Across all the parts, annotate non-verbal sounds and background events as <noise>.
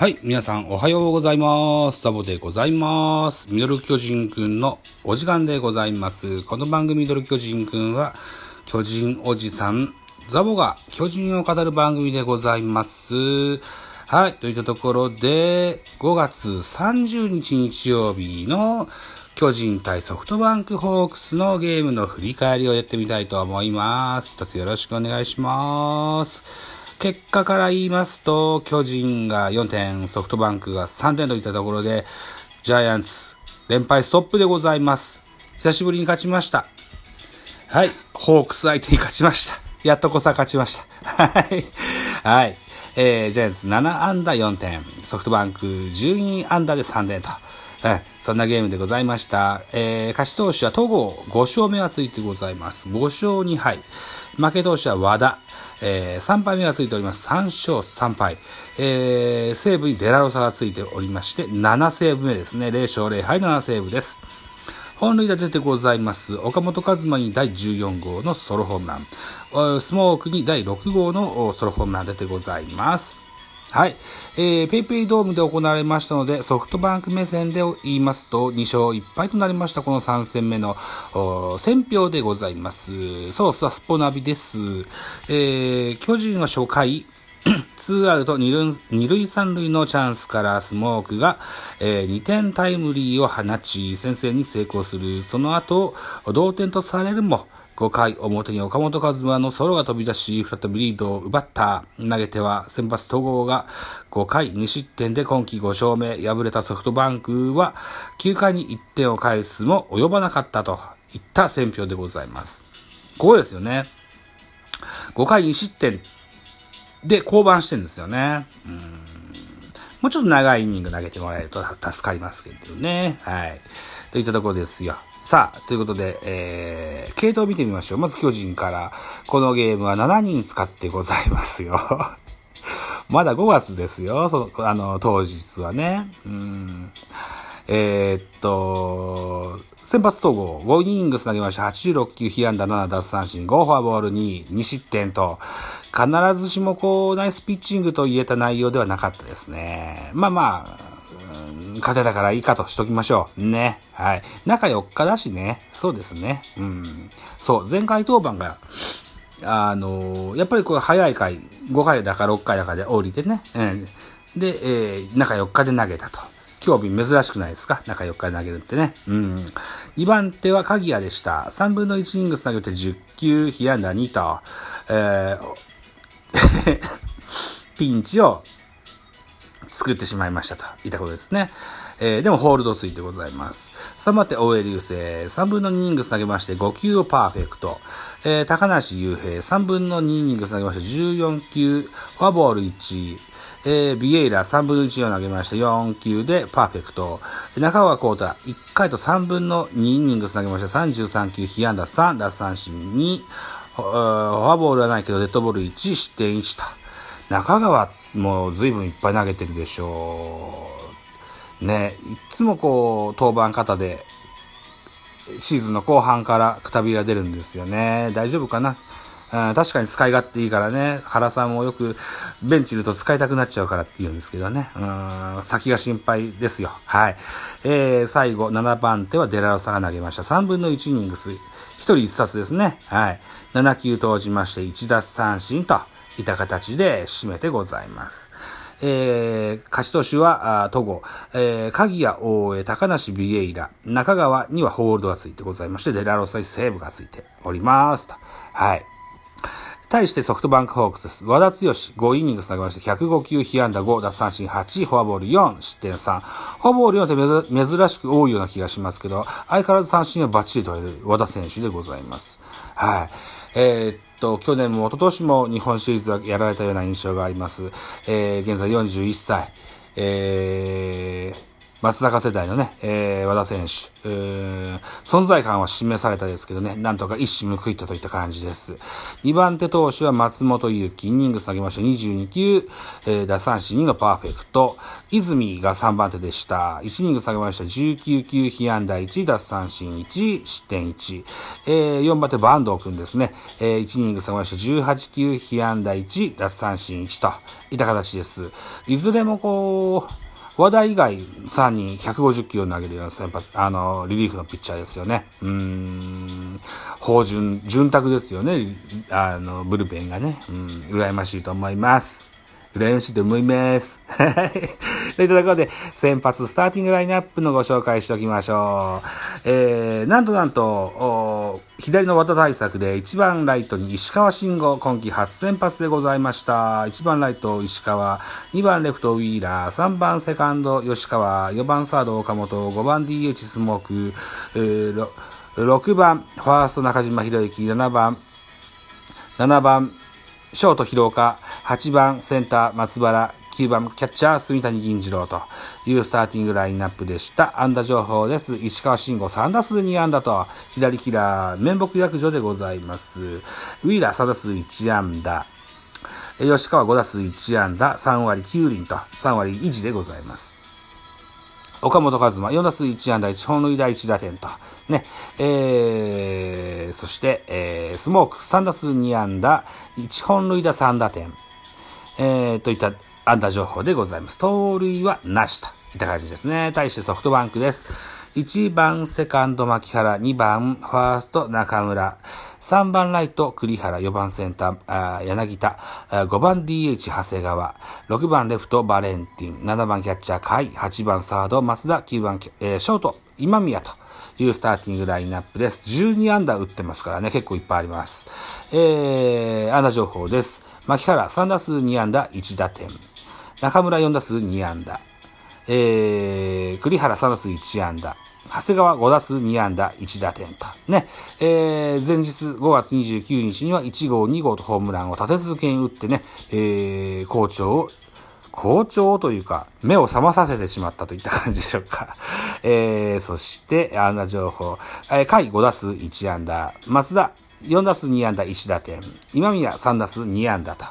はい、皆さんおはようございます。ザボでございます。ミドル巨人くんのお時間でございます。この番組ミドル巨人くんは、巨人おじさん、ザボが巨人を語る番組でございます。はい、といったところで、5月30日日曜日の巨人対ソフトバンクホークスのゲームの振り返りをやってみたいと思います。一つよろしくお願いします。結果から言いますと、巨人が4点、ソフトバンクが3点といったところで、ジャイアンツ、連敗ストップでございます。久しぶりに勝ちました。はい。ホークス相手に勝ちました。やっとこさ勝ちました。はい。はい。えー、ジャイアンツ7安打4点、ソフトバンク12安打で3点と。はい。そんなゲームでございました。えー、勝ち投手は戸郷5勝目がついてございます。5勝2敗。負け投手は和田。えー、3敗目がついております。3勝3敗。えー、西武にデラロサがついておりまして、7セーブ目ですね。0勝0敗7セーブです。本塁打出てございます。岡本和真に第14号のソロホームラン。スモークに第6号のソロホームラン出てございます。はい。えー、ペイペイドームで行われましたので、ソフトバンク目線で言いますと、2勝1敗となりました、この3戦目の、選票でございます。そう、さスポナビです。えー、巨人は初回、<clears throat> ツーアウト二塁二塁三塁のチャンスからスモークが、えー、2点タイムリーを放ち、先制に成功する。その後、同点とされるも、5回表に岡本和真のソロが飛び出し、再びリードを奪った。投げては先発戸郷が5回2失点で今季5勝目。敗れたソフトバンクは9回に1点を返すも及ばなかったといった選評でございます。ここですよね。5回2失点で降板してるんですよね。うんもうちょっと長いイニング投げてもらえると助かりますけどね。はい。といったところですよ。さあ、ということで、えー、系統を見てみましょう。まず巨人から、このゲームは7人使ってございますよ。<laughs> まだ5月ですよ。その、あの、当日はね。うん。えー、っと、先発統合、5イニングス投げました。86球、被安打7奪三振、5フォアボール2、2失点と、必ずしもこう、ナイスピッチングと言えた内容ではなかったですね。まあまあ、勝てたからいいかとしときましょう。ね。はい。中4日だしね。そうですね。うん。そう、前回当番が、あのー、やっぱりこう早い回、5回だか6回だかで降りてね。うん。で、えー、中4日で投げたと。今日日珍しくないですか？中4日で投げるってね。うん。2番手は鍵谷でした。3分の1イングス投げて10球、被安打2と、えー、<laughs> ピンチを作ってしまいましたといったことですね。えー、でもホールドついてございます。3番手、大江流星。3分の2イニングス投げまして5球をパーフェクト。えー、高梨雄平。3分の2イニングス投げまして14球、フォアボール1。えー、ビエイラ3分の1を投げまして4球でパーフェクト。中川幸太1回と3分の2イニング投げまして33球、被安打3、奪三振2。フォアボールはないけどデッドボール1、失点1と。中川も随分いっぱい投げてるでしょう。ね、いつもこう、登板方で、シーズンの後半からくたびが出るんですよね。大丈夫かな、うん、確かに使い勝手いいからね。原さんもよくベンチいると使いたくなっちゃうからって言うんですけどね。うん、先が心配ですよ。はい。えー、最後、7番手はデラロサが投げました。3分の1イニングス。一人一冊ですね。はい。7球投じまして1奪三振と。いた形で締めてございます。えー、勝ち投手は、戸郷、えー、鍵谷大江、高梨ビエイラ、中川にはホールドがついてございまして、デラロサイセーブがついておりますと。はい。対してソフトバンクホークスです。和田剛、5イニング投げまして、105球、被安打5、奪三振8、フォアボール4、失点3。フォアボール4って珍しく多いような気がしますけど、相変わらず三振をバッチリ取れる和田選手でございます。はい。えーと、去年も一昨年も日本シリーズはやられたような印象があります。えー、現在41歳。えー、松坂世代のね、えー、和田選手、えー、存在感は示されたですけどね、なんとか一矢報いたといった感じです。2番手投手は松本祐樹、イニング下げました22球、えー、打三振2のパーフェクト。泉が3番手でした。1イニング下げました19球、被安打1、奪三振1、失点1。えー、4番手坂東くんですね。えー、1イニング下げました18球、被安打1、奪三振1といった形です。いずれもこう、和田以外3人150キロ投げるような先発、あの、リリーフのピッチャーですよね。うん、法順、潤沢ですよね。あの、ブルペンがね。うん、羨ましいと思います。羨ましいと思います。はい。といったところで、先発スターティングラインナップのご紹介しておきましょう。えー、なんとなんと、左の綿対策で1番ライトに石川慎吾、今季初先発でございました。1番ライト石川、2番レフトウィーラー、3番セカンド吉川、4番サード岡本、5番 DH スモーク、えー、6番ファースト中島博之、7番、7番ショート広岡、8番センター松原、9番キャッチャー住谷銀次郎というスターティングラインナップでした。安打情報です。石川慎吾3打数2安打と、左キラー、面目役所でございます。ウィーラー3打数1安打。吉川5打数1安打、3割9厘と、3割維持でございます。岡本和真、4打数1安打1本塁打1打点と。ね。えー、そして、えー、スモーク3打数2安打、1本塁打3打点。えー、といった安打情報でございます。盗塁はなしといった感じですね。対してソフトバンクです。1番セカンド牧原、2番ファースト中村、3番ライト栗原、4番センター柳田、5番 DH 長谷川、6番レフトバレンティン、7番キャッチャー甲斐、8番サード松田、9番、えー、ショート今宮と、いうスターティングラインナップです。12安打打ってますからね、結構いっぱいあります。えー、安打情報です。牧原3打数2安打1打点。中村4打数2安打。えー、栗原3打数1安打。長谷川5打数2安打1打点と。ね。えー、前日5月29日には1号2号とホームランを立て続けに打ってね、えー、好調を好調というか、目を覚まさせてしまったといった感じでしょうか。<laughs> えー、そして、安打情報。えー、下5打数1安打。松田4打数2安打1打点。今宮3打数2安打と。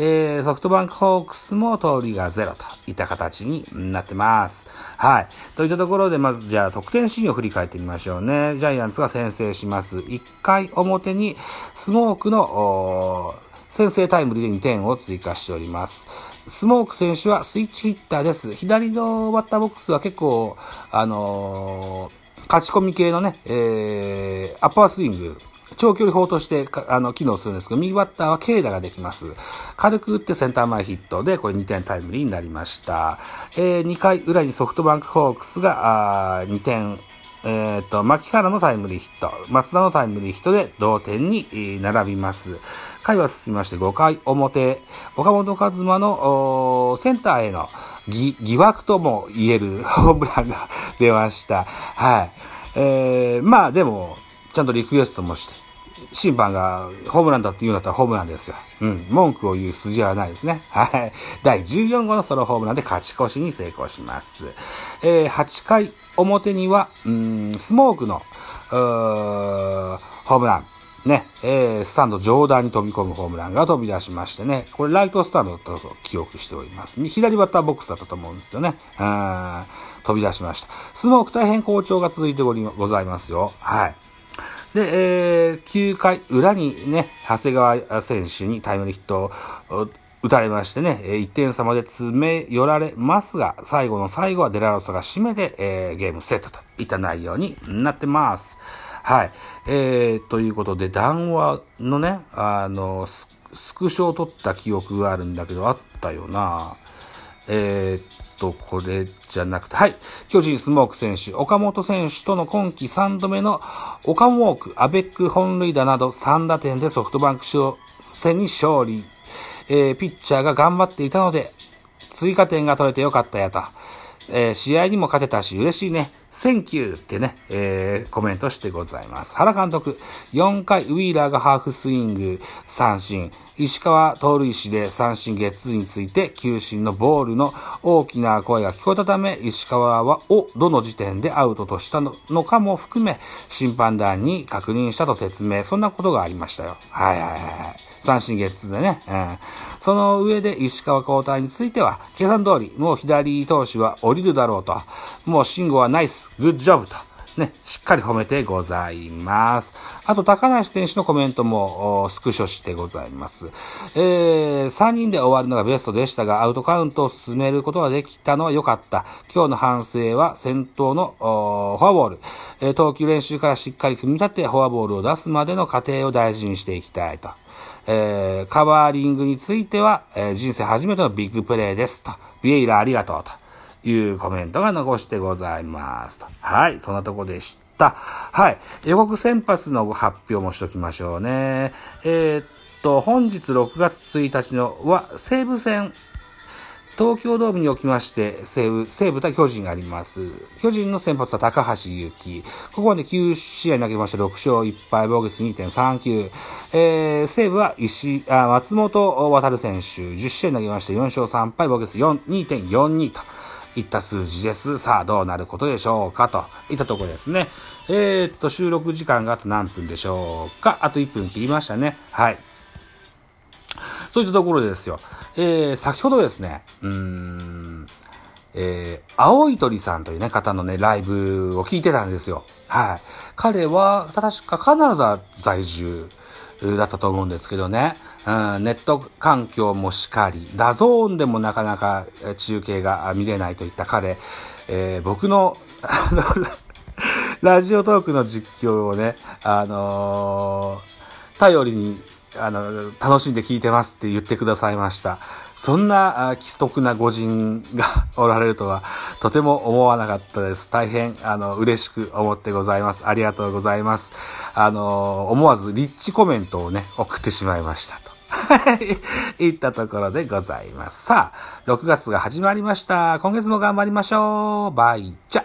えー、ソフトバンクホークスも通りがゼロといった形になってます。はい。といったところで、まずじゃあ得点シーンを振り返ってみましょうね。ジャイアンツが先制します。1回表にスモークの先制タイムリーで2点を追加しております。スモーク選手はスイッチヒッターです。左のバッターボックスは結構、あのー、勝ち込み系のね、えー、アッパースイング、長距離砲として、あの、機能するんですけど、右バッターは軽打ができます。軽く打ってセンター前ヒットで、これ2点タイムリーになりました。えー、2回裏にソフトバンクホークスが、あ2点、えっ、ー、と、牧原のタイムリーヒット、松田のタイムリーヒットで同点に並びます。回は進みまして5回表、岡本和真のセンターへの疑惑とも言える <laughs> ホームランが出ました。はい。えー、まあでも、ちゃんとリクエストもして、審判がホームランだって言うんだったらホームランですよ。うん。文句を言う筋はないですね。はい。第14号のソロホームランで勝ち越しに成功します。えー、8回表には、うん、スモークのー、ホームラン。ね、えー、スタンド上段に飛び込むホームランが飛び出しましてね、これライトスタンドだったと記憶しております。左バッターボックスだったと思うんですよね。うん、飛び出しました。スモーク大変好調が続いており、ございますよ。はい。で、えー、9回裏にね、長谷川選手にタイムリーヒットを打たれましてね、1点差まで詰め寄られますが、最後の最後はデラロサが締めで、えー、ゲームセットといった内容になってます。はい。えー、ということで、談話のね、あの、スクショを取った記憶があるんだけど、あったよな。えー、と、これじゃなくて、はい。巨人スモーク選手、岡本選手との今季3度目の岡モーク、アベック本塁打など3打点でソフトバンク戦に勝利。えー、ピッチャーが頑張っていたので、追加点が取れてよかったやと。えー、試合にも勝てたし嬉しいね。 Thank you ってね、えー、コメントしてございます。原監督、4回ウィーラーがハーフスイング、三振、石川盗塁死で三振ゲッツーについて、球審のボールの大きな声が聞こえたため、石川は、を、どの時点でアウトとしたのかも含め、審判団に確認したと説明。そんなことがありましたよ。はいはいはい。三振ゲッツーでね。うん。その上で石川交代については、計算通り、もう左投手は降りるだろうと。もう慎吾はナイス、グッジョブと。ね、しっかり褒めてございます。あと、高梨選手のコメントもスクショしてございます。えー、3人で終わるのがベストでしたが、アウトカウントを進めることができたのは良かった。今日の反省は先頭のフォアボール、えー、投球練習からしっかり組み立て、フォアボールを出すまでの過程を大事にしていきたいと。えー、カバーリングについては、えー、人生初めてのビッグプレーですと。ビエイラありがとうと。いうコメントが残してございますと。はい、そんなとこでした。はい、予告先発の発表もしときましょうね。えー、っと、本日6月1日のは西武戦東京ドームにおきまして、西武、西武対巨人があります。巨人の先発は高橋祐希。ここまで9試合投げまして6勝1敗、防御率2.39。えー、西武は石、あ、松本渡選手、10試合投げまして4勝3敗、防御率2.42と。いった数字です。さあ、どうなることでしょうかといったところですね。えー、っと、収録時間があと何分でしょうかあと1分切りましたね。はい。そういったところですよ。えー、先ほどですね、うーん、えー、青い鳥さんというね、方のね、ライブを聞いてたんですよ。はい。彼は、確かカナダ在住だったと思うんですけどね、うん、ネット環境もしかり、ダゾーンでもなかなか中継が見れないといった彼、えー、僕の、あの、ラジオトークの実況をね、あのー、頼りにあの、楽しんで聞いてますって言ってくださいました。そんな、既得な御人が <laughs> おられるとは、とても思わなかったです。大変、あの、嬉しく思ってございます。ありがとうございます。あの、思わずリッチコメントをね、送ってしまいましたと。はい。いったところでございます。さあ、6月が始まりました。今月も頑張りましょう。バイチャ